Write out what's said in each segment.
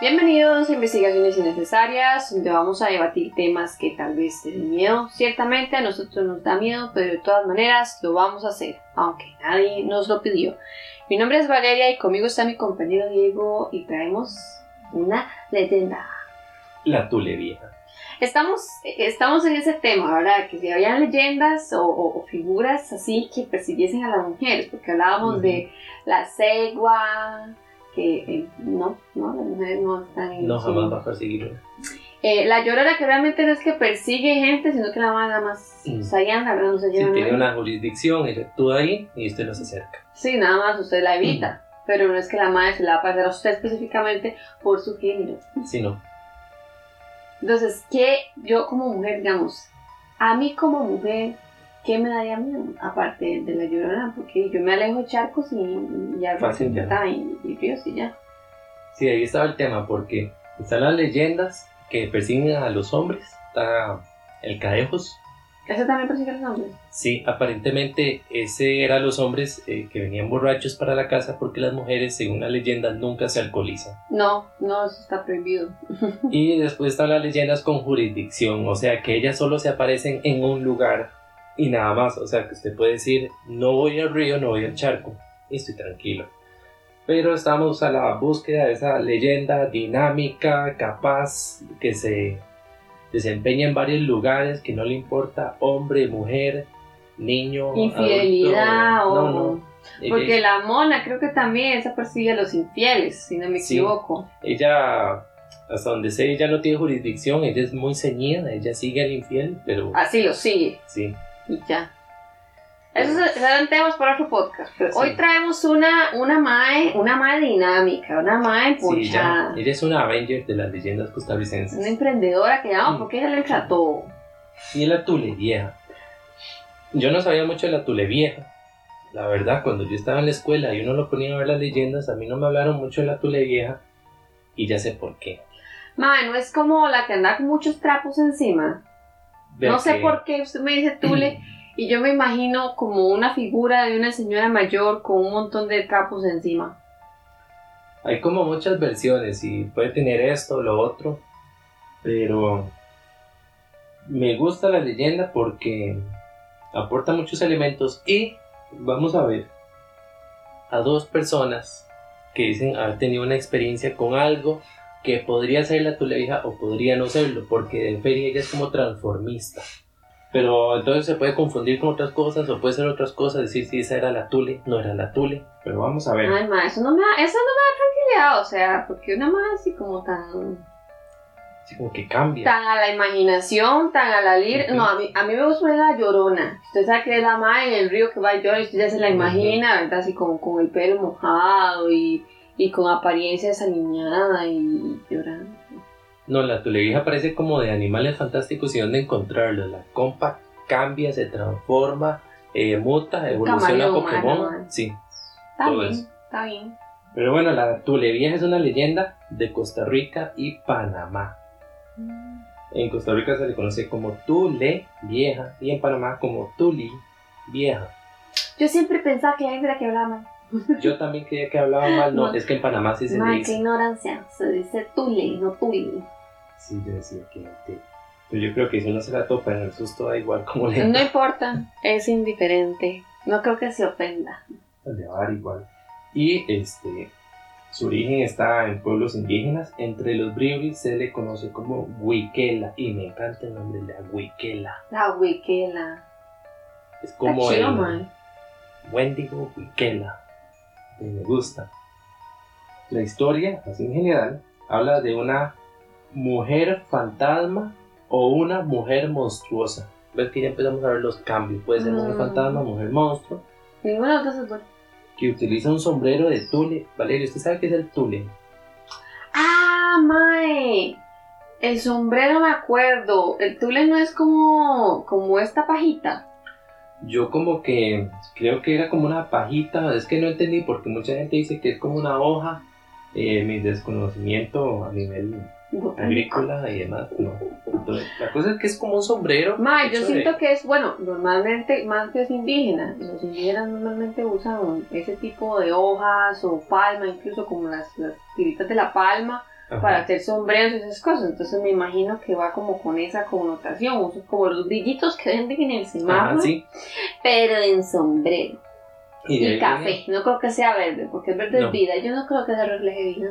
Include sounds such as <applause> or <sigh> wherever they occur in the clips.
Bienvenidos a Investigaciones Innecesarias, donde vamos a debatir temas que tal vez te den miedo. Ciertamente a nosotros nos da miedo, pero de todas maneras lo vamos a hacer, aunque nadie nos lo pidió. Mi nombre es Valeria y conmigo está mi compañero Diego y traemos una leyenda. La Tule Vieja. Estamos, estamos en ese tema, ¿verdad? Que si habían leyendas o, o- o figuras así que persiguiesen a las mujeres, porque hablábamos Ujú. de la cegua, que eh, no, no, las mujeres no están en No, jamás va a perseguirlo. Eh, la llorona que realmente no es que persigue gente, sino que la madre nada más Mm. pues, ahí anda, ¿verdad? No se Si lleva tiene nada. una jurisdicción, ella actúa ahí y usted no se acerca. Sí, nada más usted la evita. Pero no es que la madre se la va a pasar a usted específicamente por su género. Si no, Entonces, ¿qué yo como mujer, digamos, a mí como mujer, ¿qué me daría miedo? Aparte de la llorona, porque yo me alejo de charcos y, ya Fácil, ya. está, y, y ríos y ya. sí, ahí estaba el tema, porque están las leyendas que persiguen a los hombres. Está el cadejos. ¿Eso también persigue a los hombres? Sí, aparentemente ese era los hombres eh, que venían borrachos para la casa porque las mujeres, según la leyenda, nunca se alcoholizan. No, no, eso está prohibido. Y después están las leyendas con jurisdicción, o sea que ellas solo se aparecen en un lugar y nada más. O sea que usted puede decir, no voy al río, no voy al charco y estoy tranquilo. Pero estamos a la búsqueda de esa leyenda dinámica, capaz, que se desempeña en varios lugares, que no le importa hombre, mujer, niño, Infidelidad adulto. o... No, no. Ella- Porque la mona creo que también esa persigue a los infieles, si no me Sí. equivoco. ella, hasta donde sé, ella no tiene jurisdicción, ella es muy ceñida, ella sigue al infiel, pero Así lo sigue sí. Y ya. Esos serán temas para otro podcast. Pero Sí. hoy traemos una, una mae, una mae dinámica, una mae Sí, ella, es una Avenger de las leyendas costarricenses. una emprendedora que llama Mm. porque ella le entra todo. Y es la Tule Vieja. Yo no sabía mucho de la Tule Vieja. La verdad, cuando yo estaba en la escuela y uno lo ponía a ver las leyendas, a mí no me hablaron mucho de la Tule Vieja. Y ya sé por qué. Mae, no es como la que anda con muchos trapos encima. No sé por qué usted me dice Tule y yo me imagino como una figura de una señora mayor con un montón de trapos encima. Hay como muchas versiones y puede tener esto o lo otro. Pero me gusta la leyenda porque aporta muchos elementos y vamos a ver a dos personas que dicen haber tenido una experiencia con algo que podría ser la Tule vieja o podría no serlo, porque en feria ella es como transformista. Pero entonces se puede confundir con otras cosas o puede ser otras cosas, decir si esa era la Tule, no era la Tule. Pero vamos a ver. Ay, ma, eso no me da, eso no me da tranquilidad, o sea, porque una más así como tan, Así como que cambia. tan a la imaginación, tan a la lir, Ujú. no, a mí, a mí me gusta la llorona. Usted sabe que es la madre en el río que va y llora y usted ya se la imagina, ¿verdad? Así como con el pelo mojado y, y con apariencia desaliñada y llorando. No, la Tulevija parece como de animales fantásticos y dónde encontrarlos. La compa cambia, se transforma, eh, muta, evoluciona camaleón, Pokémon. Sí. Está Todo bien, eso. está bien. Pero bueno, la Tulevija es una leyenda de Costa Rica y Panamá. En Costa Rica se le conoce como Tule Vieja y en Panamá como Tuli Vieja. Yo siempre pensaba que era que hablaba mal. <laughs> Yo también creía que hablaba mal, no, No. es que en Panamá sí se le Ma, qué dice. ignorancia, se dice tule, no tuli. Sí, yo decía que. Pero yo creo que si uno se la topa en el susto da igual como le No importa, es indiferente. No creo que se ofenda. de bar igual. Y este, su origen está en pueblos indígenas. Entre los bribris se le conoce como Huiquela. Y me encanta el nombre de la Huiquela. La huiquela. Es como el man. Wendigo Huiquela. Que me gusta. La historia, así en general, habla de una mujer fantasma o una mujer monstruosa. Ves que ya empezamos a ver los cambios. Puede ser mujer Mm. fantasma, mujer monstruo. Ninguna de las dos es buena. que utiliza un sombrero de tule. Valerio, ¿usted sabe qué es el tule? ¡Ah, mae! El sombrero me acuerdo. El tule no es como, como esta pajita. Yo como que creo que era como una pajita, es que no entendí porque mucha gente dice que es como una hoja. Eh, mi desconocimiento a nivel agrícola y demás, no. Entonces, la cosa es que es como un sombrero. Mae, yo siento de- que es, bueno, normalmente, más que es indígena, los indígenas normalmente usan ese tipo de hojas o palma, incluso como las, las tiritas de la palma, Ajá. para hacer sombreros y esas cosas. Entonces me imagino que va como con esa connotación, como los brillitos que venden en el semáforo, sí. pero en sombrero. Y, café, viene- no creo que sea verde, porque el verde No. es vida. Yo no creo que se refleje vida.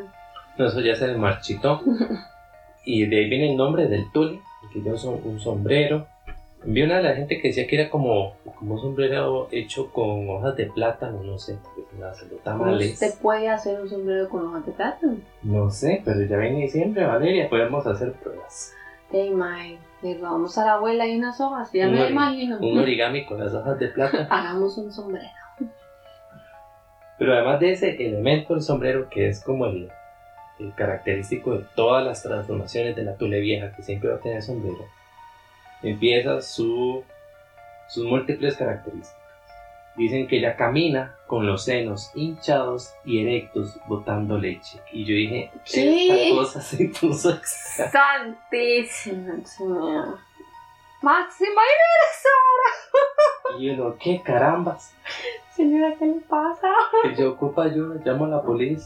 No, eso ya se marchitó. <laughs> y de ahí viene el nombre del tule, que yo son un sombrero. Vi una de la gente que decía que era como, como un sombrero hecho con hojas de plátano, no sé, se tamales. ¿Usted puede hacer un sombrero con hojas de plátano? No sé, pero ya viene diciembre, Valeria, podemos hacer pruebas. Hey, my, le vamos a la abuela y unas hojas, ya Un me imagino. Un origami con las hojas de plátano. <laughs> Hagamos un sombrero. Pero además de ese elemento del sombrero, que es como el, el característico de todas las transformaciones de la tule vieja, que siempre va a tener sombrero, empieza su, sus múltiples características. Dicen que ella camina con los senos hinchados y erectos botando leche. Y yo dije, ¿Qué? esta cosa se puso. Santísima señora. Máxima Y uno, ¿qué carambas? señora, ¿qué le pasa? que ocupa ayuda, llamo a la policía.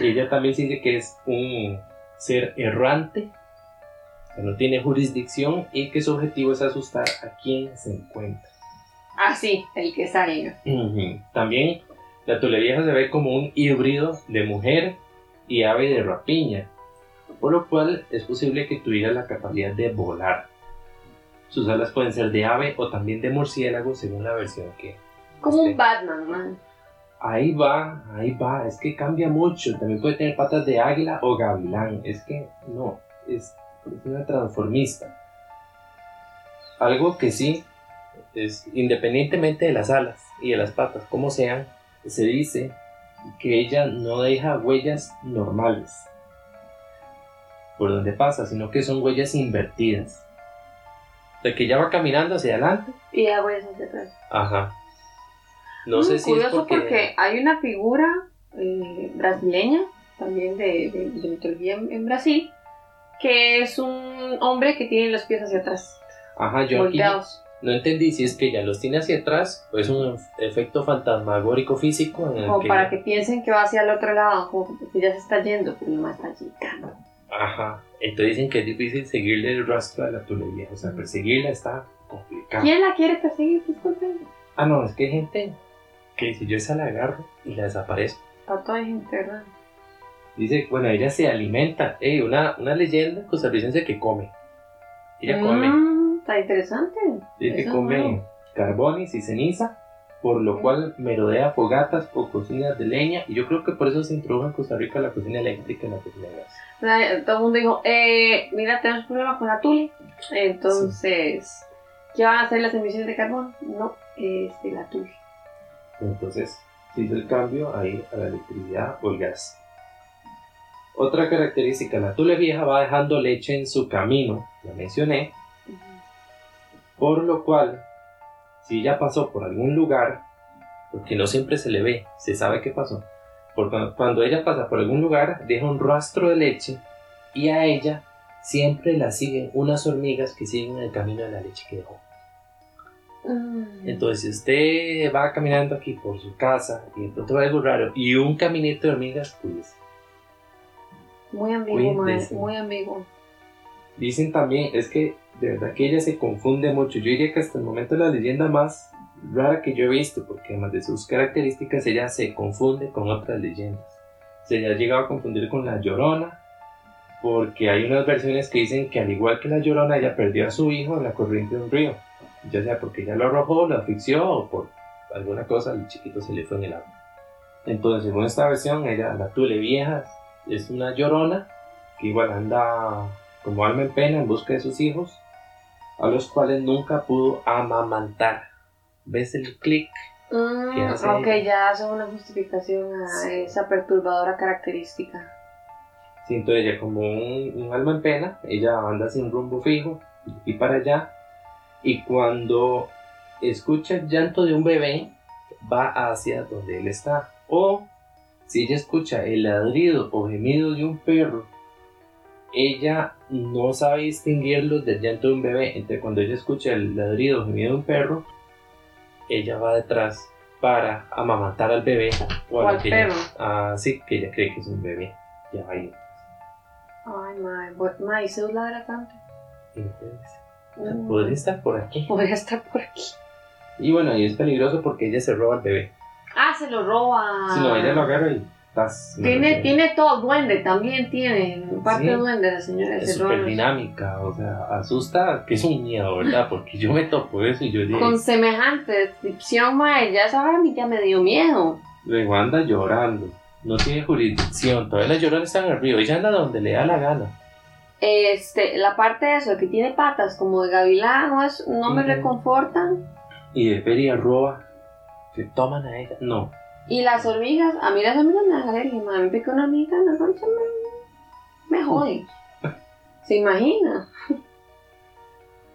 Y ella también dice que es un ser errante, que no tiene jurisdicción y que su objetivo es asustar a quien se encuentra. Ah, sí, el que salga. Ujú. También la tulevieja se ve como un híbrido de mujer y ave de rapiña, por lo cual es posible que tuviera la capacidad de volar. Sus alas pueden ser de ave o también de murciélago según la versión que Como un Batman, man. Ahí va, ahí va, es que cambia mucho. También puede tener patas de águila o gavilán. Es que no, es una transformista. Algo que sí, es independientemente de las alas y de las patas, como sean, se dice que ella no deja huellas normales por donde pasa, sino que son huellas invertidas. De que ella va caminando hacia adelante. Y ya voy a hacia atrás. Ajá. No Mm, sé si curioso es porque... porque hay una figura eh, brasileña, también de, de, de mitología en, en Brasil, que es un hombre que tiene los pies hacia atrás, Ajá, yo aquí volteados. no entendí si es que ella los tiene hacia atrás o es un efecto fantasmagórico físico en el Como que para que piensen que va hacia el otro lado, como que ya se está yendo, pero no está llegando. Ajá. Entonces dicen que es difícil seguirle el rastro a la tulevieja. O sea, perseguirla está complicado. ¿Quién la quiere perseguir? Disculpen. Ah, no, es que hay gente que si yo esa la agarro y la desaparezco. Para toda gente, ¿verdad? Dice, bueno, ella se alimenta. Ey, una, una leyenda costarricense que come. Ella come. Mm, está interesante. Dice que come no. carbones y ceniza, por lo cual merodea fogatas o cocinas de leña. Y yo creo que por eso se introdujo en Costa Rica la cocina eléctrica y la cocina de gas. O sea, Todo el mundo dijo, eh, mira, tenemos problemas con la tule. Entonces, ¿qué van a hacer las emisiones de carbón? No, es de la tule. Entonces se hizo el cambio a ir a la electricidad o el gas. Otra característica, la tule vieja va dejando leche en su camino, la mencioné, por lo cual, si ella pasó por algún lugar, porque no siempre se le ve, se sabe qué pasó, porque cuando, ella pasa por algún lugar, deja un rastro de leche y a ella siempre la siguen unas hormigas que siguen el camino de la leche que dejó. Mm. Entonces, si usted va caminando aquí por su casa y de pronto ve algo raro y un caminito de hormigas, pues Muy ambiguo, mae, Cuídese. muy ambiguo. dicen también, es que de verdad que ella se confunde mucho. Yo diría que hasta el momento es la leyenda más rara que yo he visto, porque además de sus características, ella se confunde con otras leyendas. Se le ha llegado a confundir con la llorona, porque hay unas versiones que dicen que al igual que la llorona, ella perdió a su hijo en la corriente de un río. Ya sea porque ella lo arrojó, lo asfixió o por alguna cosa, el chiquito se le fue en el agua. Entonces, según esta versión, ella, la tule vieja, es una llorona que igual anda como alma en pena en busca de sus hijos, a los cuales nunca pudo amamantar. ¿Ves el clic? Mm, ¿Qué hace ok, ella? ya hace una justificación a Sí. esa perturbadora característica. Siento ella como un, un alma en pena, ella anda sin rumbo fijo y para allá, y cuando escucha el llanto de un bebé, va hacia donde él está. O si ella escucha el ladrido o gemido de un perro, ella no sabe distinguirlos del llanto de un bebé. Entonces, cuando ella escucha el ladrido o gemido de un perro, ella va detrás para amamantar al bebé O al que ella- perro. ah, sí, que ella cree que es un bebé. ya va ahí. Ay, mae, bu- mae, se ladra tanto. Entonces, Mm, Podría estar por aquí. Podría estar por aquí. Y bueno, y es peligroso porque ella se roba al bebé. Ah, se lo roba. Si no, ella lo agarra y tas, Tiene, tiene todo, duende, también tiene. Parte Sí. duende la señora. Es se súper dinámica, o sea, asusta, que es un miedo, ¿verdad? Porque yo me topo eso y yo digo, Con semejante descripción, mae, ya hora a mí ya me dio miedo. luego anda llorando, no tiene jurisdicción, todavía las llorones están en el río, ella anda donde le da la gana. Este, la parte de eso, que tiene patas como de gavilán, no, es, no me Ujú. reconfortan. Y de feria roba, que toman a ella, no. Y las hormigas, a mí las hormigas me dan alergia. A mí pica una hormiga noche, me, me jode. <laughs> ¿Se imagina?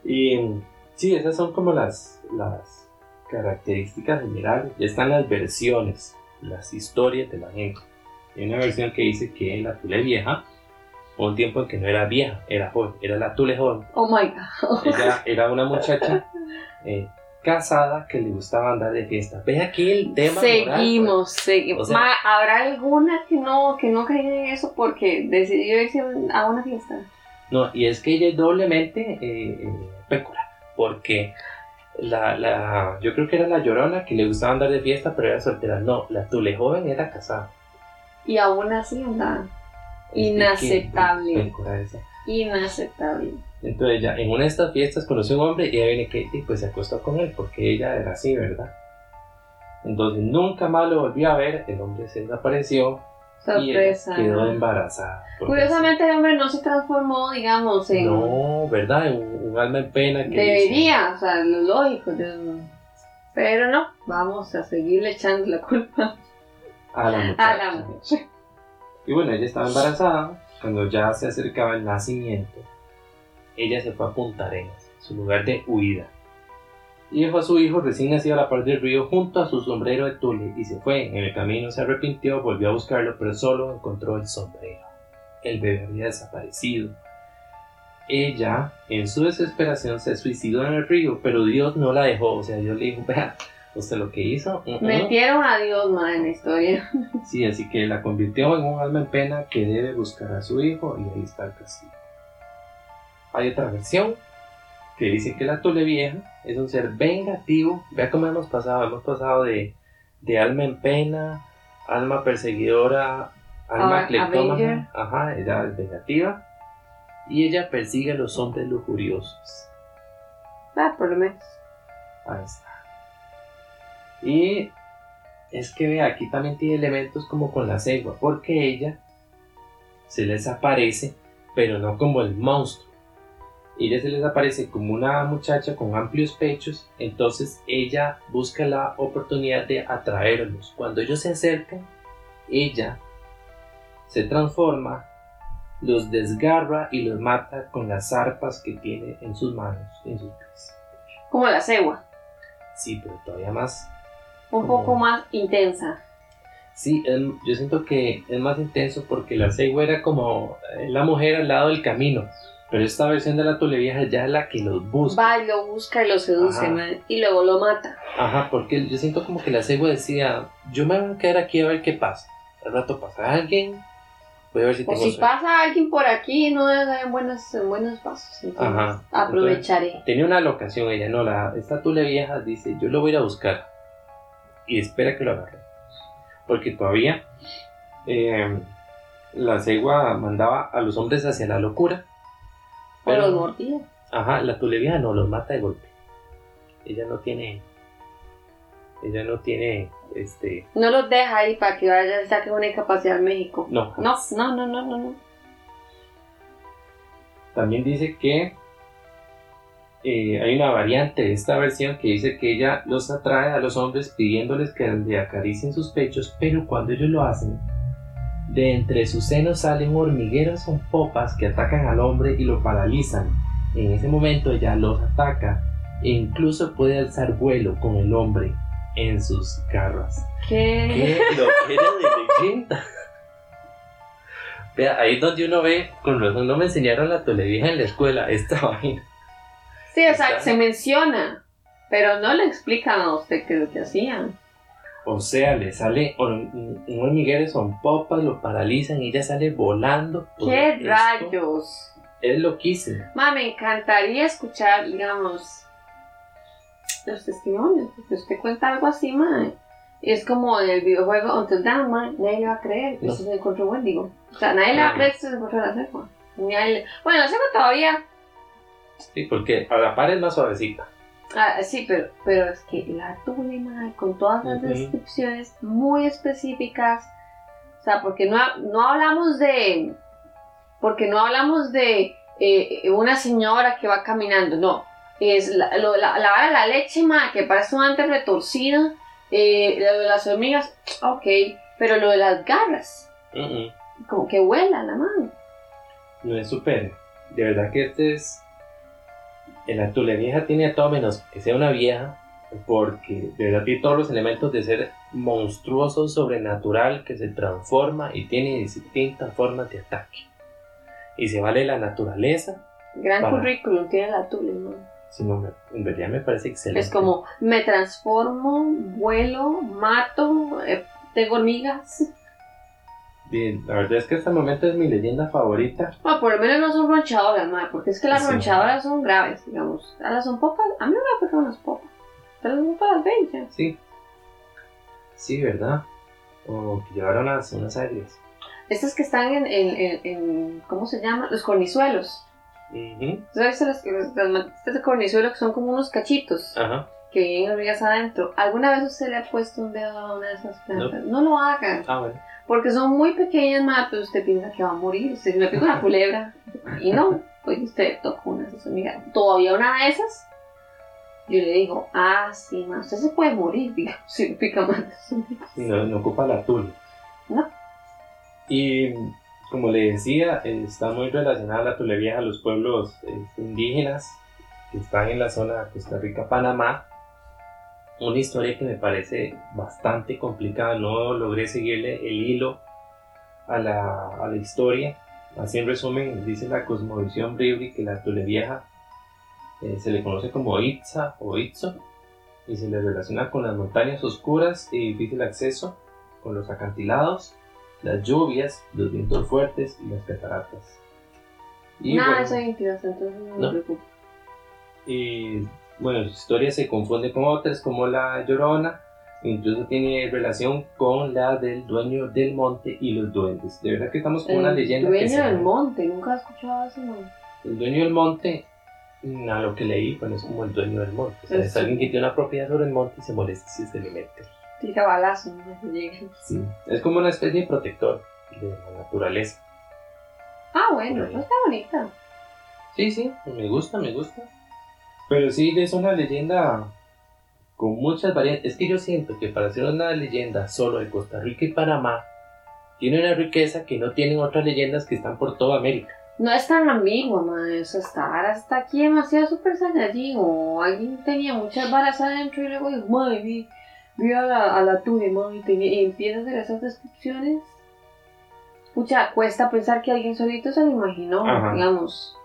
Y sí, esas son como las, las características generales. Ya están las versiones, las historias de la gente. Hay una versión que dice que la tule vieja, un tiempo en que no era vieja, era joven, era la tule joven. Oh my god. Ella era una muchacha eh, casada que le gustaba andar de fiesta. Ve aquí el tema. moral, Seguimos, seguimos. O sea- Ma, ¿Habrá alguna que no, que no en eso porque decidió irse a una fiesta? pues. No, y es que ella es doblemente eh, eh, pécora, porque la, la, yo creo que era la llorona que le gustaba andar de fiesta, pero era soltera. No, la tule joven era casada. Y aún así anda. Es que Inaceptable. Inaceptable. Entonces ella en una de estas fiestas conoció a un hombre y ella viene que y pues se acostó con él porque ella era así, ¿verdad? Entonces nunca más lo volvió a ver, el hombre se desapareció y Sorpresa. quedó embarazada. Curiosamente el hombre no se transformó, digamos, en... No, ¿verdad? En un, un alma en pena que Debería, o sea, lo lógico. yo- Pero no, vamos a seguirle echando la culpa a la muchacha. a la mujer. Y bueno, ella estaba embarazada cuando ya se acercaba el nacimiento. Ella se fue a Punta Arenas, su lugar de huida. Y dejó a su hijo recién nacido a la par del río junto a su sombrero de tule y se fue. En el camino se arrepintió, volvió a buscarlo, pero solo encontró el sombrero. El bebé había desaparecido. Ella, en su desesperación, se suicidó en el río, pero Dios no la dejó. O sea, Dios le dijo, vea, usted lo que hizo. uh, uh". Metieron a Dios, ma, en la historia. Sí, así que la convirtió en un alma en pena que debe buscar a su hijo y ahí está el castigo. Hay otra versión que dice que la tule vieja es un ser vengativo. Vea cómo hemos pasado, hemos pasado de, de alma en pena, alma perseguidora, alma Ah, cleptómana. Avenger. Ajá, ella es vengativa. Y ella persigue a los hombres lujuriosos. Ah, por lo menos. Ahí está. Y es que vea, aquí también tiene elementos como con la cegua, porque ella se les aparece, pero no como el monstruo. Ella se les aparece como una muchacha con amplios pechos, entonces ella busca la oportunidad de atraerlos. Cuando ellos se acercan, ella se transforma, los desgarra y los mata con las zarpas que tiene en sus manos, en sus pies. Como la cegua. Sí, pero todavía más Un Como- poco más intensa. Sí, em, yo siento que es más intenso porque la cegua era como eh, la mujer al lado del camino. Pero esta versión de la tule vieja ya es la que los busca. Va y lo busca y lo seduce, y luego lo mata. Ajá, porque yo siento como que la cegua decía, yo me voy a quedar aquí a ver qué pasa. Al rato pasa alguien, voy a ver si O tengo si suerte". pasa alguien por aquí, no en buenos, en buenos pasos. Entonces, Ajá. aprovecharé. Tenía una locación ella, no, la, esta tule vieja dice, yo lo voy a ir a buscar. Y espera que lo agarre. Porque todavía eh, la cegua mandaba a los hombres hacia la locura. O Pero- los mordía. Ajá, la tule vieja no los mata de golpe. Ella no tiene. Ella no tiene. Este. No los deja ahí para que vaya y saque una incapacidad en México. No. No, no, no, no, no. no. También dice que. eh, hay una variante de esta versión que dice que ella los atrae a los hombres pidiéndoles que le acaricien sus pechos, pero cuando ellos lo hacen, de entre sus senos salen hormigueros con popas que atacan al hombre y lo paralizan. En ese momento ella los ataca e incluso puede alzar vuelo con el hombre en sus garras. ¿Qué? ¿Qué? Lo que era de <laughs> leyenda. Vea, ahí es donde uno ve, con razón no me enseñaron la televisa en la escuela, esta <laughs> vaina. Sí, o sea, Está- se menciona, pero no le explican a usted qué es lo que hacían. O sea, le sale un, hormiguero, son popas, lo paralizan y ella sale volando. ¿Qué esto rayos? Es loquísimo. Ma, me encantaría escuchar, digamos, los testimonios, porque usted cuenta algo así, ma. y Es como en el videojuego Until Dawn, ma, nadie le va a creer que No. se encontró Wendigo. O sea, nadie le va a creer que se encontró la cepa. Bueno, la cepa todavía. Sí, porque a la par es más suavecita. Ah, sí, pero, pero es que la tule, ma, con todas las Ujú. descripciones muy específicas. O sea, porque no, no hablamos de. Porque no hablamos de eh, una señora que va caminando, no. Es la, lo- la, la la leche, que parece un ante retorcida. Eh, lo de las hormigas, ok. Pero lo de las garras, Mm, mm. como que vuela la mano. No es super. De verdad que este es. La Tule vieja tiene a todo menos que sea una vieja. Porque de verdad tiene todos los elementos de ser monstruoso, sobrenatural, que se transforma y tiene distintas formas de ataque. Y se vale la naturaleza. Gran Para. currículum tiene la tule, ma. sino me- en realidad me parece excelente. Es como, me transformo, vuelo, mato, eh, tengo hormigas. Bien, la verdad es que hasta el momento es mi leyenda favorita. Bueno, por lo menos no son ronchadoras, ma, porque es que las Sí. ronchadoras son graves, digamos. A las son popas, a mí no me afectan las popas. Pero las popas las ven ya. Sí. Sí, ¿verdad? O que llevaron unas, unas áreas. Estas que están en, en, en, en- ¿cómo se llama? Los cornizuelos. Ujú. ¿Sabes las, las, las de cornizuelo que son como unos cachitos Ajá. que vienen hormigas adentro? ¿Alguna vez usted le ha puesto un dedo a una de esas plantas? No, lo hagan. Ah, bueno. Porque son muy pequeñas, ma, pero usted piensa que va a morir. Usted me pica una <laughs> culebra. Y no, pues usted tocó una de esas hormigas. Todavía una de esas. Yo le digo, ah, sí, ma, usted se puede morir, digamos, <laughs> si pica más. Y no, no ocupa la tula. No. Y como le decía, eh, está muy relacionada la tule vieja a los pueblos eh, indígenas que están en la zona de Costa Rica-Panamá. Una historia que me parece bastante complicada. No logré seguirle el hilo a la, a la historia. Así en resumen, dice la cosmovisión Bribri que la tule vieja eh, se le conoce como Itza o Itzo y se le relaciona con las montañas oscuras y difícil acceso, con los acantilados, las lluvias, los vientos fuertes y las cataratas. Y bueno, eso hay entidades, entonces no me preocupo. y bueno, su historia se confunde con otras como la Llorona, incluso tiene relación con la del dueño del monte y los duendes. De verdad que estamos con una El leyenda. que dueño del monte, nunca he escuchado eso, man. El dueño del monte, mm, a lo que leí, bueno, es como el dueño del monte. O sea, es Sí. alguien que tiene una propiedad sobre el monte y se molesta si se le mete. Tira balazos, no se llega. Sí, es como una especie de protector de la naturaleza. Ah, bueno, está bonita. Sí, sí, me gusta, me gusta. Pero sí, es una leyenda con muchas variantes. Es que yo siento que para hacer una leyenda solo de Costa Rica y Panamá, tiene una riqueza que no tienen otras leyendas que están por toda América. No es tan ambigua, ma, eso está, ahora está aquí demasiado super saiyajin, o alguien tenía muchas varas adentro y luego dijo, madre, vi, vi a la, a la tuya, ma, y, tenía- y empieza a hacer esas descripciones. Pucha, cuesta pensar que alguien solito se lo imaginó, Ajá. digamos.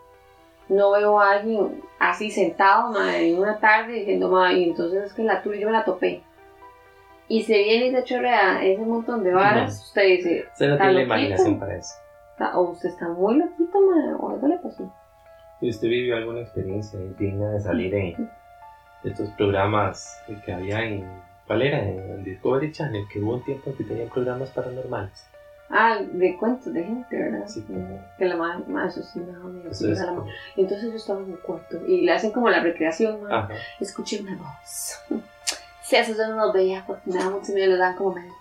No veo a alguien así sentado, en una tarde diciendo, y entonces es que la tuya yo me la topé. Y se viene y se chorrea ese montón de varas, No. usted dice, Usted no ¿Está tiene la imaginación para eso. "Ta- o usted está muy loquito, ma, o algo le pasó. Si usted vivió alguna experiencia digna de salir en estos programas que había en. ¿Cuál era? En Discovery Channel, que hubo un tiempo que tenían programas paranormales. Ah, de cuentos de gente, ¿verdad? Sí. Que la madre, ma, me me da la. Entonces yo estaba en un cuarto y le hacen como la recreación, escuché una voz. <laughs> Sí, eso yo no lo veía porque me da mucho miedo, le dan como medio.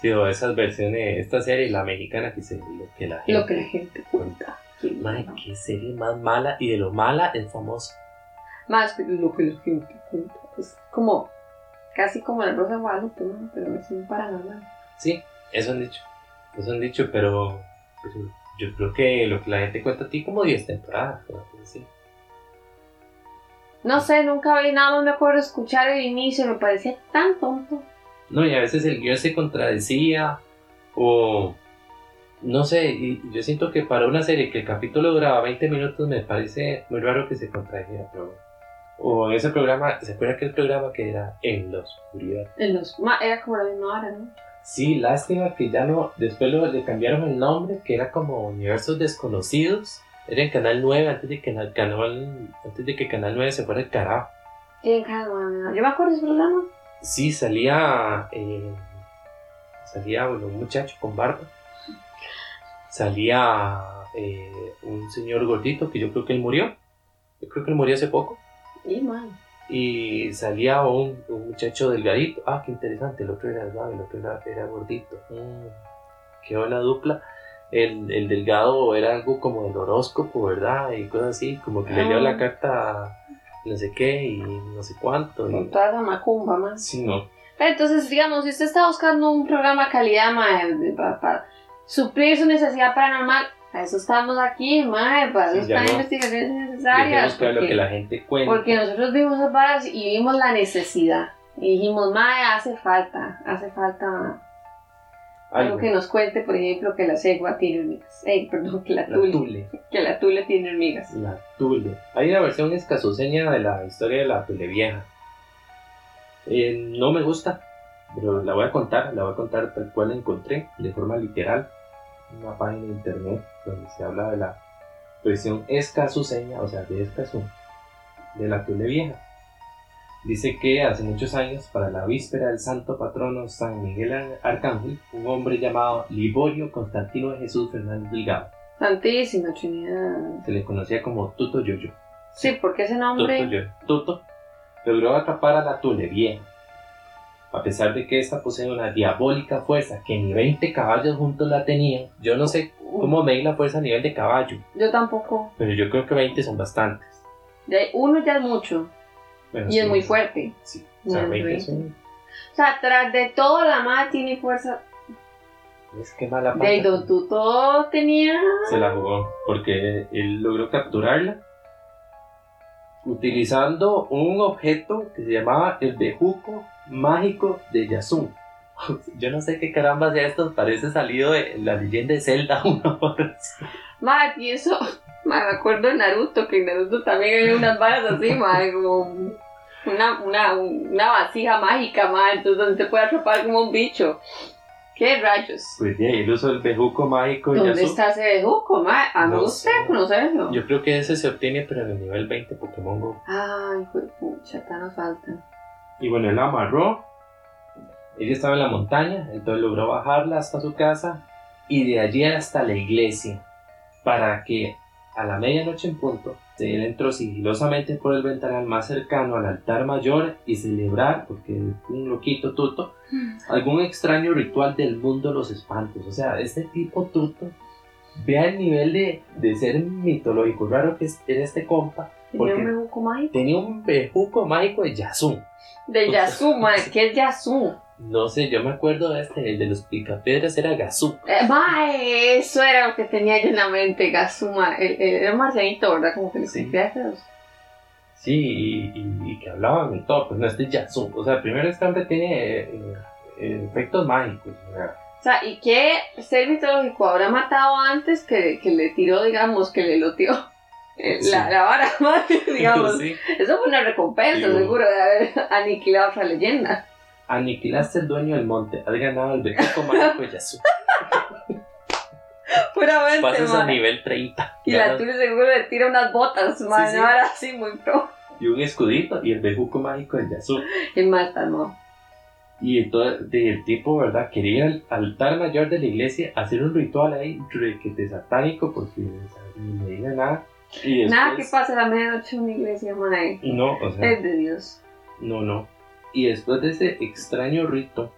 Sí, o esas versiones, esta serie, la mexicana, que se lo que la gente. Lo que la gente cuenta. Madre, qué serie más mala y de lo mala es famosa. Más lo que la gente cuenta. Es como, casi como la Rosa de Guadalupe, ¿no? pero es un paranormal. Sí, eso han dicho. Eso han dicho, pero, pero yo creo que lo que la gente cuenta a ti como 10 temporadas. así. No sé, nunca vi nada más me acuerdo escuchar el inicio, me parecía tan tonto. No, y a veces el guion se contradecía o no sé, y yo siento que para una serie que el capítulo duraba 20 minutos me parece muy raro que se contradijera, pero. O ese programa, ¿se acuerda aquel programa que era En la Oscuridad? En los, era como la misma hora, ¿no? Sí, lástima que ya no, después lo, le cambiaron el nombre, que era como Universos Desconocidos. Era en Canal 9 antes de que, na- canal, antes de que Canal 9 se fuera el carajo. En cada- Yo me acuerdo de ese programa. Sí, salía, eh, salía bueno, un muchacho con barba. Salía eh, un señor gordito que yo creo que él murió. Yo creo que él murió hace poco. Y man. Y salía un, un muchacho delgadito. Ah, qué interesante. El otro era delgado, el otro era, era gordito. Mm, qué buena dupla. El, el delgado era algo como del horóscopo, ¿verdad? Y cosas así, como que le dio Ah. la carta no sé qué y no sé cuánto. y- Con toda esa macumba, más. Sí, no. Entonces, digamos, si usted está buscando un programa de calidad, de- para, para suplir su necesidad paranormal, a eso estamos aquí, mae, para eso Sí, están no. investigaciones necesarias. claro lo porque- que la gente cuenta. Porque nosotros vimos esas varas y vimos la necesidad. Y dijimos, mae, hace falta, hace falta algo Algo. que nos cuente, por ejemplo, que la cegua tiene hormigas. <laughs> Eh, perdón, que la La tule, tule. que la tule tiene hormigas. La tule. Hay una versión escasoseña de la historia de la tule vieja. Eh, no me gusta, pero la voy a contar. La voy a contar tal cual la encontré, de forma literal. Una página de internet donde se habla de la versión escasoseña, o sea, de Escazú, de la tule vieja. Dice que hace muchos años, para la víspera del santo patrono San Miguel Arcángel, un hombre llamado Liborio Constantino de Jesús Fernández Delgado, Santísima Trinidad. se le conocía como Tuto Yoyo. Sí, porque ese Tuto, nombre. Yoyo. Tuto logró atrapar a la Tule vieja. A pesar de que esta posee una diabólica fuerza que ni 20 caballos juntos la tenían, yo no sé cómo medir la fuerza a nivel de caballo, Yo tampoco. pero yo creo que 20 son bastantes. De uno ya es mucho. Bueno, Y sí, es muy fuerte. Sí, o sea, No, 20 20. son. O sea, tras de todo, la madre tiene fuerza. Es que mala De pata. don Tuto tenía. Se la jugó porque él logró capturarla utilizando un objeto que se llamaba el bejuco mágico de Yasun. <laughs> Yo no sé qué caramba sea esto, parece salido de la leyenda de Zelda <laughs> una hora. Madre, y eso. <laughs> Madre, me acuerdo de Naruto, que en Naruto también había unas varas así, madre, como una, una, una vasija mágica, madre, entonces donde se puede atrapar como un bicho. ¿Qué rayos? Pues ahí el uso del bejuco mágico de ¿Dónde está ese bejuco, madre? A mí No sé. conocerlo. Yo creo que ese se obtiene pero en el nivel 20 Pokémon Go. Ay, pues pucha, tan nos falta. Y bueno, él la amarró. Ella estaba en la montaña, entonces logró bajarla hasta su casa y de allí hasta la iglesia para que a la medianoche en punto él entró sigilosamente por el ventanal más cercano al altar mayor y celebrar, porque un loquito tuto, algún extraño ritual del mundo de los espantos. O sea, este tipo tuto, vea el nivel de, de ser mitológico raro que era este compa. Tenía ¿Por un bejuco mágico. Tenía un bejuco mágico de Yasun. De Yasu, madre, ¿qué es Yasu? No sé, yo me acuerdo de este, el de los picapiedras era Gazú. Eh, mae, eso era lo que tenía yo en la mente, Gazuma. El, el, era marcianito, ¿verdad? Como que le Sí. Sí, y, y- y que hablaban y todo, pues no, este es Yazú. O sea, primero este hombre tiene eh, eh, efectos mágicos. ¿verdad? O sea, ¿y qué ser mitológico habrá matado antes que, que le tiró, digamos, que le loteó Sí. la, la vara, <laughs> digamos? Sí. Eso fue una recompensa, seguro, de haber <laughs> aniquilado otra leyenda. Aniquilaste el dueño del monte, has ganado el bejuco mágico de Yazú. Puramente, Pasas a nivel 30. Y la tuya seguro le tira unas botas, madre, sí. así muy pro. y un escudito y el bejuco mágico de Yazú. Y mata, no. Y entonces el tipo, ¿verdad? Quería al altar mayor de la iglesia hacer un ritual ahí requete satánico porque o sea, ni me diga nada. Y Nada que después- pase a la medianoche en una iglesia, madre. Y no, o sea, Es de Dios. no, no. Y después de ese extraño rito,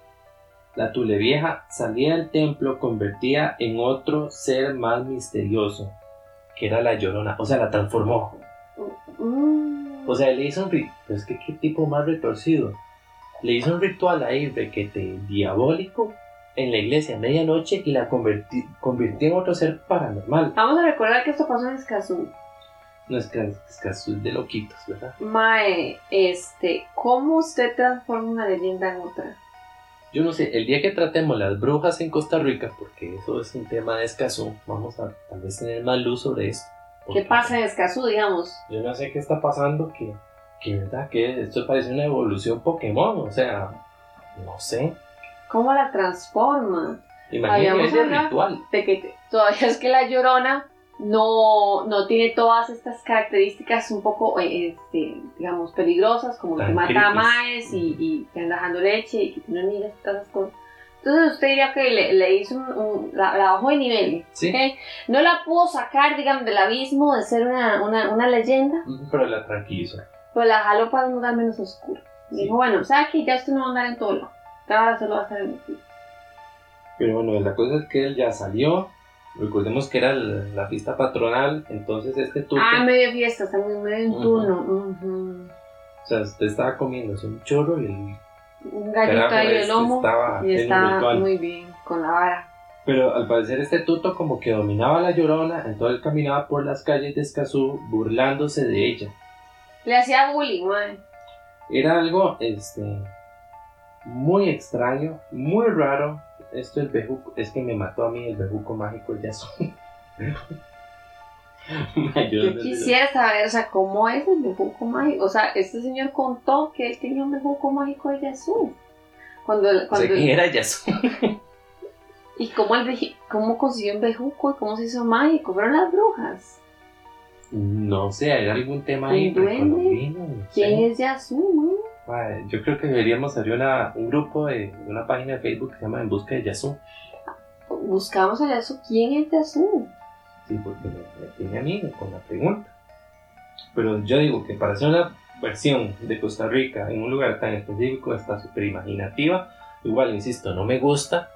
la Tule Vieja salía del templo convertida en otro ser más misterioso, que era la Llorona. O sea, la transformó. Mm. O sea, le hizo un ritual. Pero es que qué tipo más retorcido. Le hizo un ritual ahí, requete diabólico, en la iglesia a medianoche y la convirtió en otro ser paranormal. Vamos a recordar que esto pasó en Escazú. No es es de loquitos, ¿verdad? Mae, este, ¿cómo usted transforma una leyenda en otra? Yo no sé, el día que tratemos las brujas en Costa Rica, porque eso es un tema de escaso, vamos a tal vez tener más luz sobre esto. ¿Qué pasa en Escazú, digamos? Yo no sé qué está pasando, que, que verdad que esto parece una evolución Pokémon, o sea, no sé. ¿Cómo la transforma? Imagínate ese ritual. De que todavía es que la llorona no, no tiene todas estas características un poco, eh, este, digamos, peligrosas, como Tan que mata a maes y, y que anda dejando leche y que tiene niñas y todas esas cosas. Entonces usted diría que le, le hizo un, un- la, la bajó de nivel. Sí, ¿ok? No la pudo sacar, digamos, del abismo de ser una, una, una leyenda, pero la tranquilizó. pero la jaló para un lugar menos oscuro. Sí. Dijo, bueno, ¿sabe que Ya usted no va a andar en todo lado. Ahora solo va a estar en el Pero bueno, la cosa es que él ya salió. Recordemos que era la fiesta patronal, entonces este tuto, Ah, medio fiesta, muy medio en turno. o sea, usted estaba comiéndose un chorro y el Un gallito ahí de este lomo estaba y ritual. muy bien con la vara. Pero al parecer este tuto como que dominaba la llorona, entonces él caminaba por las calles de Escazú burlándose de ella. Le hacía bullying, mae. Era algo este muy extraño, muy raro. Esto el bejuco, es que me mató a mí el bejuco mágico ya <laughs> Yo quisiera saber, o sea, cómo es el bejuco mágico. O sea, este señor contó que él tenía un bejuco mágico de Yasuo. Cuando, cuando, quién era Yasu. ¿Y cómo, el beji- cómo consiguió un bejuco y cómo se hizo mágico? Fueron las brujas. No sé, ¿hay algún tema ahí. No sé. ¿Quién es Yasuo, Yo creo que deberíamos abrir una, un grupo de de una página de Facebook que se llama En Busca de Yasu. Buscamos a Yasuo. ¿Quién es Yasuo? Sí, porque me, me tiene a mí con la pregunta. Pero yo digo que para hacer una versión de Costa Rica en un lugar tan específico está súper imaginativa. Igual, insisto, no me gusta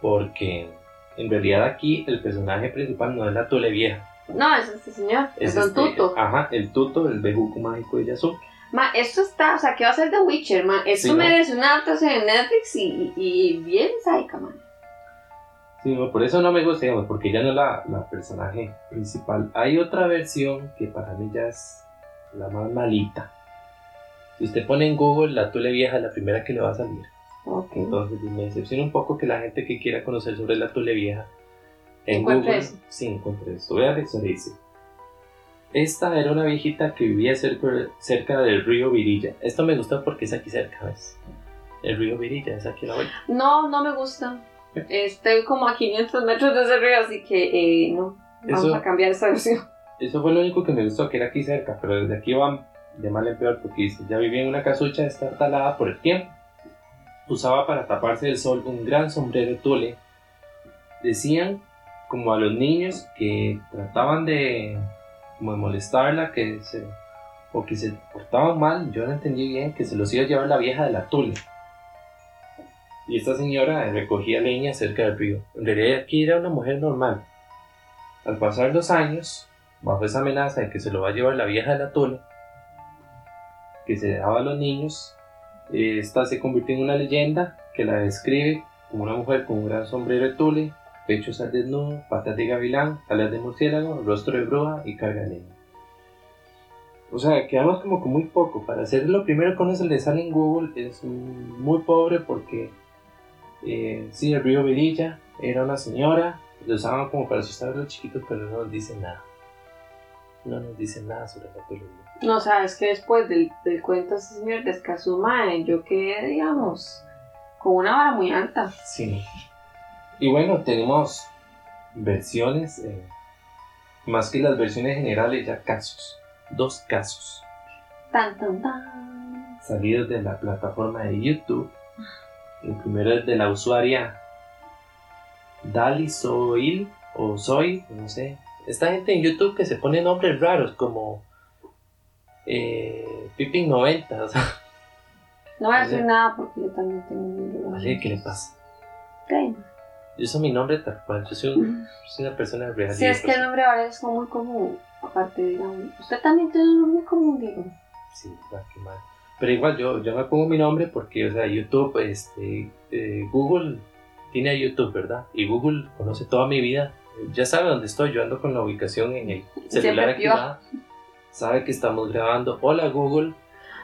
porque en realidad aquí el personaje principal no es la Tule Vieja. No, es este señor. Es, Don este- Tuto. Ajá, el tuto, el bejuco mágico de Yasu. Ma, esto está, o sea, ¿qué va a ser The Witcher, ma? Esto Sí, ¿no? merece una adaptación en Netflix y, y bien sádica, man. Sí, no, por eso no me gusta, digamos, porque ya no es la, la personaje principal. Hay otra versión que para mí ya es la más malita. Si usted pone en Google la Tule Vieja, es la primera que le va a salir. Ok. Entonces me decepciona un poco que la gente que quiera conocer sobre la Tule Vieja en Google eso. sí encuentre esto. Vea la historia, dice. Esta era una viejita que vivía cerca, cerca del río Virilla. Esto me gusta porque es aquí cerca, ¿ves? El río Virilla es aquí la vuelta. No, no me gusta. Estoy como a 500 metros de ese río, así que eh, no. Vamos Eso- a cambiar esa versión. Eso fue lo único que me gustó, que era aquí cerca, pero desde aquí va de mal en peor porque ya vivía en una casucha destartalada por el tiempo. Usaba para taparse del sol un gran sombrero tule. Decían, como a los niños que trataban de, de molestarla, que se, o que se portaban mal, yo no entendí bien, que se los iba a llevar la vieja de la tule. Y esta señora recogía leña cerca del río. En realidad aquí era una mujer normal. Al pasar los años, bajo esa amenaza de que se lo va a llevar la vieja de la tule, que se dejaba a los niños, esta se convirtió en una leyenda que la describe como una mujer con un gran sombrero de tule, pechos al desnudo, patas de gavilán, alas de murciélago, rostro de bruja y carga de leña. O sea, quedamos como con muy poco. Para hacer lo primero uno se le sale en Google es muy pobre porque eh, sí, el río Virilla era una señora, lo usaban como para asustar a los chiquitos, pero no nos dice nada. No nos dice nada sobre la teología. No, sabes que después del, del cuento de ese señor de Escazuma, yo quedé, digamos, con una vara muy alta. Sí. Y bueno, tenemos versiones, eh, más que las versiones generales, ya casos. Dos casos Tan, tan, tan. salidos de la plataforma de YouTube. El primero es de la usuaria Dali Soil o Soy, no sé. Esta gente en YouTube que se pone nombres raros como eh, Pippin 90. O sea, No voy a decir nada porque yo también tengo un libro. ¿qué le pasa? Yo soy mi nombre tal cual. Yo soy, un- soy una persona real. Sí, es que el nombre de Valeria es muy común. Aparte, digamos, usted también tiene un nombre muy común, digo. Sí, va, qué mal. Pero igual yo, yo me pongo mi nombre porque, o sea, YouTube, este, eh, Google tiene a YouTube, ¿verdad? Y Google conoce toda mi vida. Ya sabe dónde estoy, yo ando con la ubicación en el celular activada. Sabe que estamos grabando. Hola Google,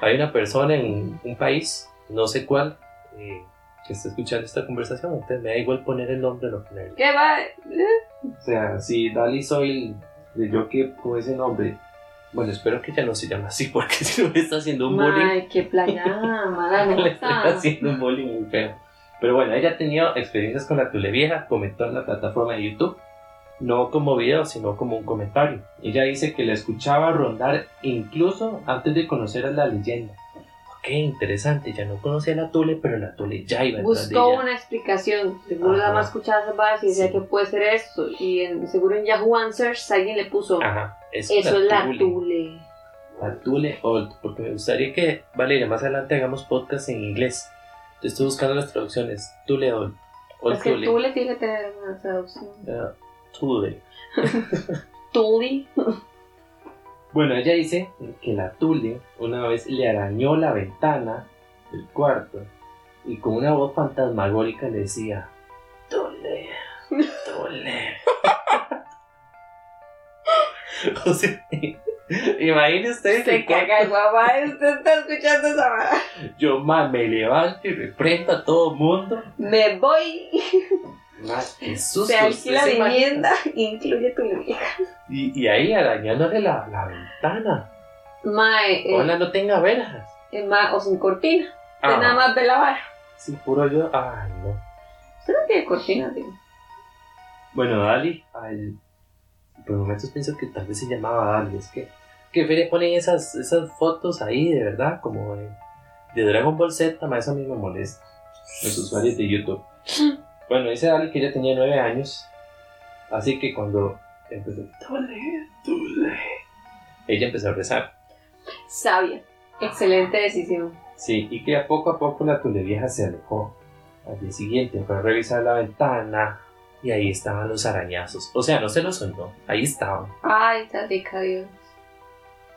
hay una persona en un país, no sé cuál, eh, que está escuchando esta conversación. Entonces me da igual poner el nombre o no ponerlo. ¿Qué va? O sea, si Dali soy de yo que con ese nombre Bueno, espero que ya no se llame así porque <laughs> si no me está haciendo un bullying. Ay, qué playa, <laughs> mala le nota. haciendo un bullying muy feo. Pero bueno, ella ha tenido experiencias con la Tule Vieja, comentó en la plataforma de YouTube, no como video, sino como un comentario. Ella dice que la escuchaba rondar incluso antes de conocer a la leyenda. Ok, interesante, ya no conocía a la Tule, pero la Tule ya iba de Buscó ella. una explicación. Seguro Ajá. nada más balas y decía Sí. que puede ser esto. Y en- seguro en Yahoo Answers alguien le puso. Ajá, eso, Eso es la Tule. La Tule Old, porque me gustaría que, Valeria, más adelante hagamos podcast en inglés. Te estoy buscando las traducciones. Tule Old. Old Es que Tule. Tule tiene que tener una traducción. Ah, Tule. <laughs> Tule. Bueno, ella dice que la Tule una vez le arañó la ventana del cuarto y con una voz fantasmagórica le decía: Tule, Tule. <laughs> o sea, imagínese usted Se caga guapa. Usted está escuchando esa vara. Yo, ma, me levanto y reprendo a todo mundo. Me voy. Ma, susto. Se alquila vivienda. <laughs> Incluye Tule vieja. Y, y ahí arañándole la, la ventana. Mae. eh, Ojalá no tenga verjas. eh, ma- o sin cortina. Ah, nada más ve la vara. Sí, puro yo. Ay, no. Usted no tiene cortina, tío. Bueno, Dali, al... por momentos pienso que tal vez se llamaba Dali. Es que, que le ponen esas, esas fotos ahí, de verdad, como de, de Dragon Ball Z, más eso a mí me molesta. Los usuarios de YouTube. <laughs> Bueno, dice Dali que ella tenía nueve años. Así que cuando empezó, Tule, Tule, ella empezó a rezar. Sabia. Excelente decisión. Sí, y que a poco a poco la Tule vieja se alejó. Al día siguiente fue a revisar la ventana y ahí estaban los arañazos. O sea, no se los soñó, ahí estaban. Ay, rica Dios.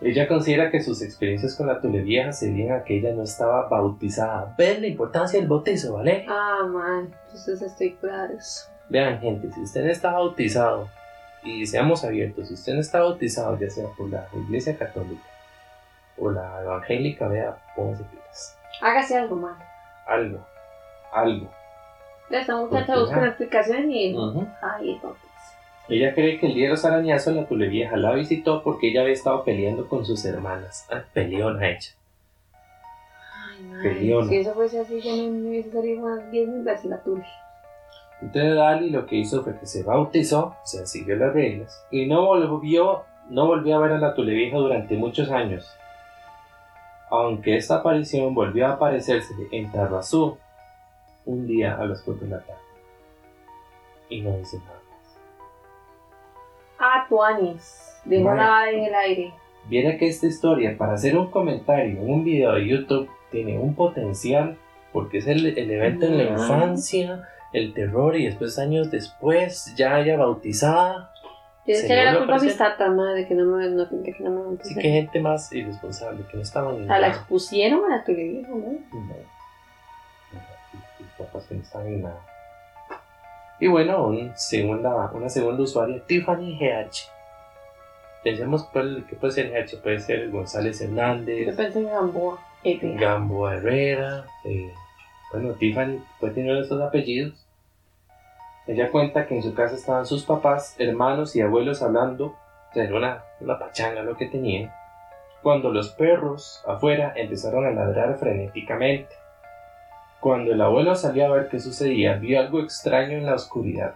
Ella considera que sus experiencias con la Tule vieja se deben a que ella no estaba bautizada. ¿Ven la importancia del bautizo, vale? Ah, man. Entonces estoy curada de eso. Vean, gente, si usted no está bautizado, y seamos abiertos, si usted no está bautizado, ya sea por la iglesia católica o la evangélica, vea, póngase pilas. Hágase algo, man. Algo, algo. Esta Porque muchacha busca ya. una explicación y. Ujú. Ay, no. Ella cree que el día de los arañazos la Tule vieja la visitó porque ella había estado peleando con sus hermanas. Ah, peleona ella. Ay, man. Peleona. Si eso fuese así, ya no me hubiese salido más 10 mil veces la Tule. Entonces Dali lo que hizo fue que se bautizó, o sea, siguió las reglas, y no volvió, no volvió a ver a la Tule vieja durante muchos años. Aunque esta aparición volvió a aparecerse en Tarrazú un día a las 4 de la tarde. Y no dice nada. Ah, Tuanis. La vara en el aire. Viera que esta historia, para hacer un comentario en un video de YouTube, tiene un potencial, porque es el, el evento en la Ajá. infancia, el terror, y después, años después, ya haya bautizada. Yo echaré la culpa parece- mis tatas, madre, de que no me, no, de que no me Así bauticé. que gente más irresponsable, que no estaban en O sea, la expusieron a la Tule vieja, ¿no? No. No, tus papás que no estaban en nada. Y bueno, un segunda, una segunda usuaria, Tiffany GH. Pensemos qué puede ser GH, puede ser González Yo Hernández, pensé en Gamboa. Herrera, eh, bueno, Tiffany puede tener estos apellidos. Ella cuenta que en su casa estaban sus papás, hermanos y abuelos hablando, o sea, era una, una pachanga lo que tenían, cuando los perros afuera empezaron a ladrar frenéticamente. Cuando el abuelo salió a ver qué sucedía, vio algo extraño en la oscuridad.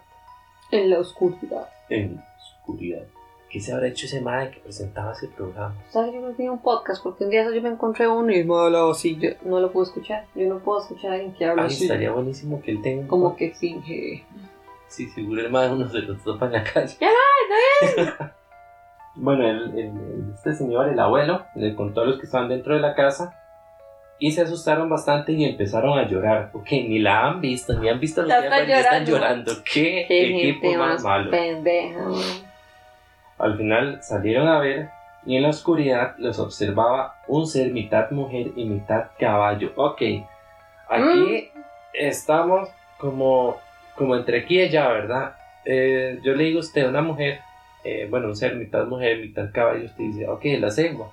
En la oscuridad. En la oscuridad. ¿Qué se habrá hecho ese madre que presentaba ese programa? ¿Sabes? Yo no tenía un podcast porque un día yo me encontré uno y me hablaba así. Yo no lo puedo escuchar. Yo no puedo escuchar a alguien que habla Ay, así. estaría buenísimo que él tenga un Como que finge. Sí, seguro el más uno se los topa en la calle. <laughs> bueno, el, el- el- este señor, el abuelo, le contó a los que estaban dentro de la casa y se asustaron bastante y empezaron a llorar. Ok, ni la han visto, ni han visto lo Ya que están llorando. ¿Qué, Qué equipo más malo? pendeja. Al final salieron a ver y en la oscuridad los observaba un ser mitad mujer y mitad caballo. Ok, aquí estamos como, como entre aquí y allá, ¿verdad? Eh, yo le digo a usted, una mujer, eh, bueno, un ser mitad mujer, mitad caballo, usted dice, ok, la cegua.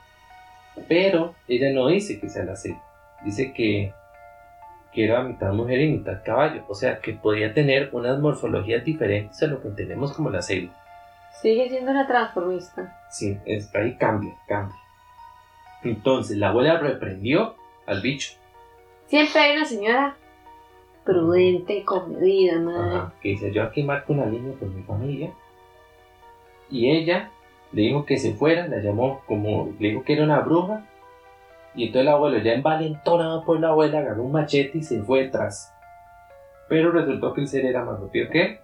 Pero ella no dice que sea la cegua, dice que, que era mitad mujer y mitad caballo, o sea, que podía tener unas morfologías diferentes a lo que entendemos como la cegua. Sigue siendo una transformista. Sí, es, ahí cambia, cambia. Entonces, la abuela reprendió al bicho. Siempre hay una señora prudente, comedida, madre. Ajá, que dice, yo aquí marco una línea por mi familia. Y ella le dijo que se fuera, la llamó como, le dijo que era una bruja. Y entonces el abuelo, ya envalentonado por la abuela, agarró un machete y se fue detrás. Pero resultó que el ser era más rápido que él.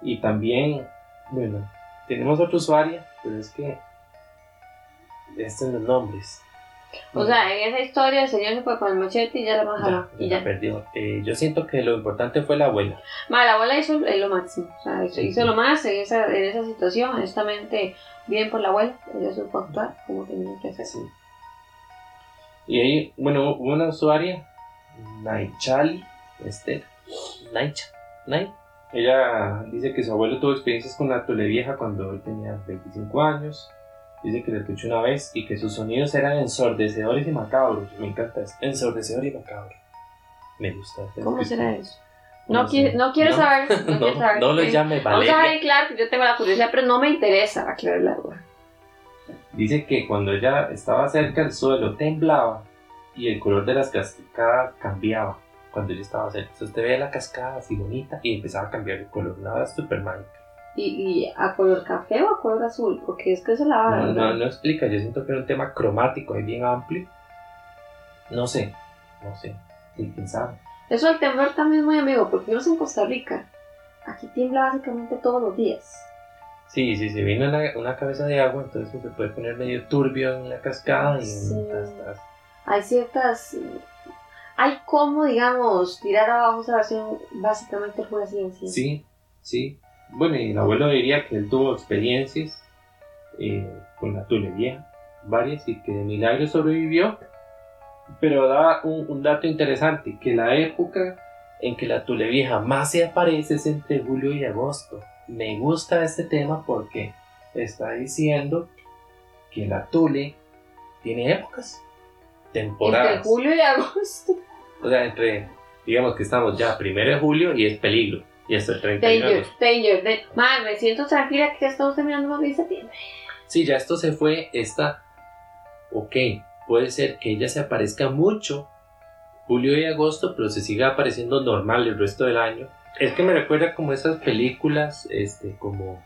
Y también, bueno, tenemos otra usuaria, pero es que estos son los nombres. O sea, en esa historia el señor se fue con el machete y ya la bajaron. Y ya perdió. Eh, yo siento que lo importante fue la abuela. Ma, la abuela hizo eh, lo máximo. O sea, hizo, hizo lo más en esa, en esa situación. Honestamente, bien por la abuela. Ella supo actuar como tenía que hacer. Sí. Y ahí, bueno, hubo una usuaria, Naichali, este, Naicha, Nai. Ella dice que su abuelo tuvo experiencias con la tole vieja cuando él tenía 25 años. Dice que le escuchó una vez y que sus sonidos eran ensordecedores y macabros. Me encanta eso. Ensordecedor y macabro. Me gusta. ¿Cómo será eso? No, quiere, no quiero no. saber. No, <laughs> No, quiero saber. no lo llame Vamos a Valeria. dejar en claro que yo tengo la curiosidad, pero no me interesa aclarar la duda. Dice que cuando ella estaba cerca el suelo temblaba y el color de las cascadas cambiaba cuando ella estaba cerca. Entonces usted veía la cascada así bonita y empezaba a cambiar el color. Nada súper mágica. ¿Y, ¿Y a color café o a color azul? Porque es que eso la va No, no, no explica, yo siento que era un tema cromático ahí bien amplio. No sé, no sé. Sí, quién sabe. Eso del temblor también es muy amigo, porque yo en Costa Rica. Aquí tiembla básicamente todos los días. Sí, sí, se viene una, una cabeza de agua, entonces se puede poner medio turbio en la cascada y Sí. tas, tas. Hay ciertas. Hay como, digamos, tirar abajo esa versión básicamente pura ciencia. Sí, sí. Bueno, y el abuelo diría que él tuvo experiencias eh, con la tule vieja, varias, y que de milagro sobrevivió. Pero da un, un dato interesante, que la época en que la tule vieja más se aparece es entre julio y agosto. Me gusta este tema porque está diciendo que la tule tiene épocas, temporadas. Entre julio y agosto. O sea, entre, digamos que estamos ya primero de julio y es peligro. Y hasta el 31 de Danger, agosto. danger. de- Madre, me siento tranquila que ya estamos terminando más de septiembre. Sí, ya esto se fue, esta, ok, puede ser que ella se aparezca mucho julio y agosto, pero se siga apareciendo normal el resto del año. Es que me recuerda como esas películas, este, como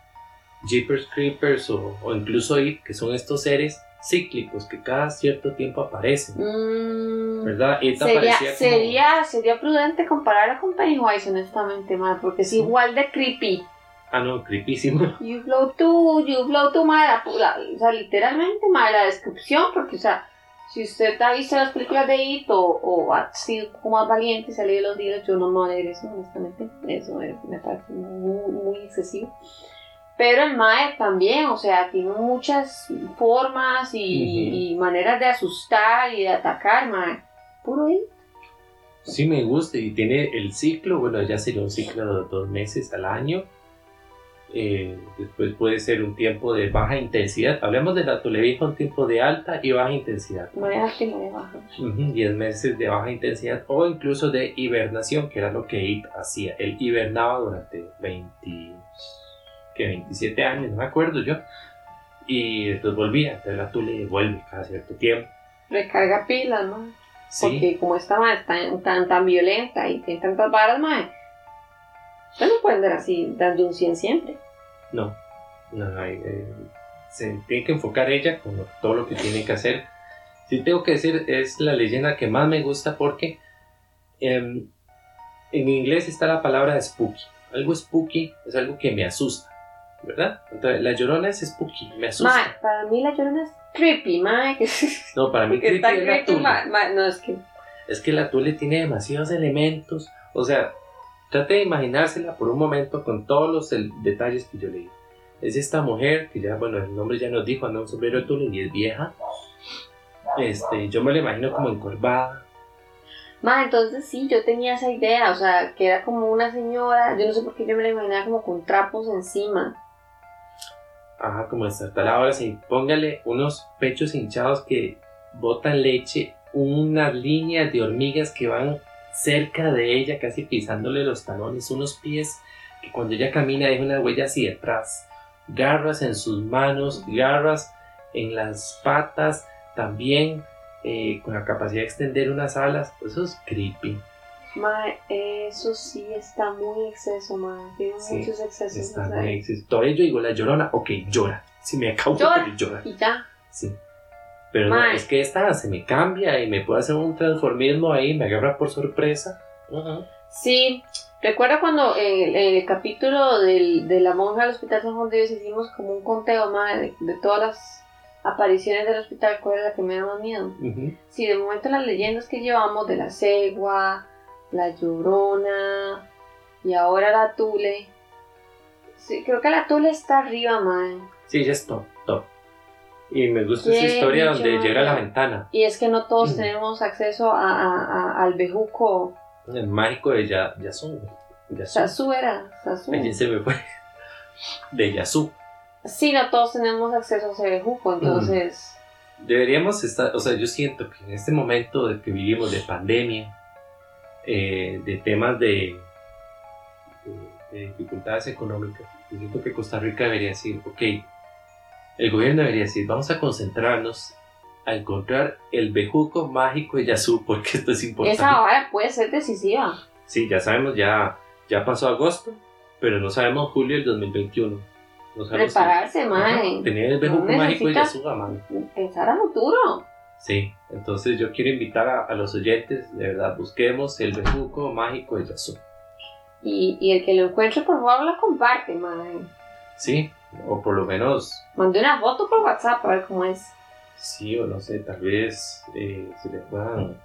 Jeepers Creepers o, o incluso It, que son estos seres cíclicos que cada cierto tiempo aparecen, Mm, ¿verdad? It sería, como- sería, sería prudente compararla con Pennywise, honestamente, madre, porque es igual de creepy. Ah, no, creepísimo. <laughs> You flow too, you flow too, madre, la o sea, literalmente, madre, la descripción, porque, o sea, si usted ha visto las películas de It o, o ha sido poco más valiente y se ha leído los libros, yo no me voy a leer eso, honestamente, eso es- me parece muy, muy excesivo. Pero el Mae también, o sea, tiene muchas formas y maneras de asustar y de atacar, Mae. Puro It. Sí me gusta y tiene el ciclo, bueno, ya sería un ciclo de dos meses al año. Eh, después puede ser un tiempo de baja intensidad. Hablemos de la tolevieja, un tiempo de alta y baja intensidad. Marea alta y marea baja. Ujú, 10 meses de baja intensidad o incluso de hibernación, que era lo que It hacía. Él hibernaba durante 20, que 27 años, no me acuerdo yo. Y después volvía, entonces la tule vuelve cada cierto tiempo. Recarga pilas, Mae. Sí, Porque como esta madre es tan, tan, tan violenta y tiene tantas varas, madre, usted no puede andar así dando un 100 siempre. No, no, no, hay, eh, se tiene que enfocar ella con lo- todo lo que tiene que hacer. Sí tengo que decir, es la leyenda que más me gusta porque em, en inglés está la palabra spooky. Algo spooky es algo que me asusta, ¿verdad? Entonces, la llorona es spooky, me asusta. Madre, para mí la llorona es creepy, que, <laughs> No, para mí creepy está es la creepy, tule. ma- ma- no es que... Es que la tule tiene demasiados elementos. O sea, trate de imaginársela por un momento con todos los detalles que yo leí. Es esta mujer que ya, bueno, el nombre ya nos dijo, anda un sombrero de y es vieja. Este, yo me la imagino como encorvada. Madre, entonces sí, yo tenía esa idea, o sea, que era como una señora, yo no sé por qué yo me la imaginaba como con trapos encima. Ajá, como destartalada. Ahora sí, póngale unos pechos hinchados que botan leche, unas líneas de hormigas que van cerca de ella, casi pisándole los talones, unos pies que cuando ella camina deja una huella hacia atrás, garras en sus manos, garras en las patas, también eh, con la capacidad de extender unas alas. Eso es creepy. Mae, eso sí está muy exceso, mae. Tiene Sí, muchos excesos. Está muy exceso. Todavía yo digo la llorona, ok, llora. Si me acabo Llora. llora. Y ya. Sí. Pero no, es que esta se me cambia y me puede hacer un transformismo ahí, me agarra por sorpresa. Sí, recuerdo cuando en el, en el capítulo del, de la monja del Hospital San Juan de Dios hicimos como un conteo mae, de, de todas las apariciones del hospital, cuál era la que me da más miedo. Sí, de momento las leyendas que llevamos de la cegua, la llorona y ahora la tule. Sí, creo que la tule está arriba, mae. Sí, ya es top, top. Y me gusta esa historia donde llega a la ventana. Y es que no todos Mm. tenemos acceso a, a- a- al bejuco. El mágico de ya, Yasu. Yasu. Sasu era, Sasu. Allí se me fue. De Yasu. Sí, no todos tenemos acceso a ese bejuco, entonces... Deberíamos estar, o sea, yo siento que en este momento de que vivimos de pandemia, eh, de temas de, de, de dificultades económicas, yo siento que Costa Rica debería decir, ok, el gobierno debería decir, vamos a concentrarnos a encontrar el bejuco mágico de Yasu, <laughs> porque esto es importante. Esa vara puede ser decisiva. Sí, ya sabemos, ya, ya pasó agosto, pero no sabemos julio del 2021. No sabemos si- Prepararse, Ajá, mae. Tener el bejuco No mágico de Yasu a mano. Pensar a futuro. Sí, entonces yo quiero invitar a, a los oyentes, de verdad, busquemos el bejuco mágico de Yasu. Y, y el que lo encuentre, por favor, la comparte, mae. Sí, o por lo menos, Mandé una foto por WhatsApp a ver cómo es. sí, o no sé, tal vez eh, se le puedan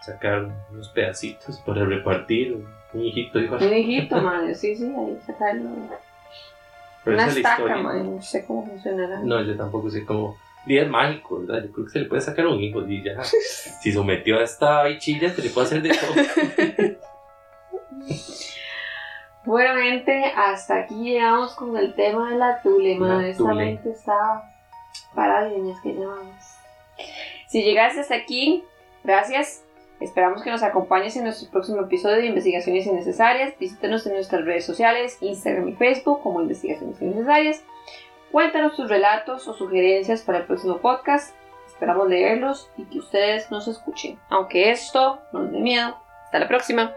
sacar unos pedacitos para repartir, un, hijito igual. Un hijito, mae. Sí, sí, ahí sacarlo. Pero Una esa es la estaca, historia. mae. No sé cómo funcionará. No, yo tampoco sé cómo. Día es mágico, ¿verdad? Yo creo que se le puede sacar un hijo y ya. <laughs> Si sometió a esta bichilla, se le puede hacer de todo. <laughs> Bueno, gente, hasta aquí llegamos con el tema de la tule, La mae. Esta tule. mente está para líneas que llamamos. Si llegaste hasta aquí, gracias. Esperamos que nos acompañes en nuestro próximo episodio de Investigaciones Innecesarias. Visítanos en nuestras redes sociales, Instagram y Facebook como Investigaciones Innecesarias. Cuéntanos tus relatos o sugerencias para el próximo podcast. Esperamos leerlos y que ustedes nos escuchen. Aunque esto nos dé miedo. Hasta la próxima.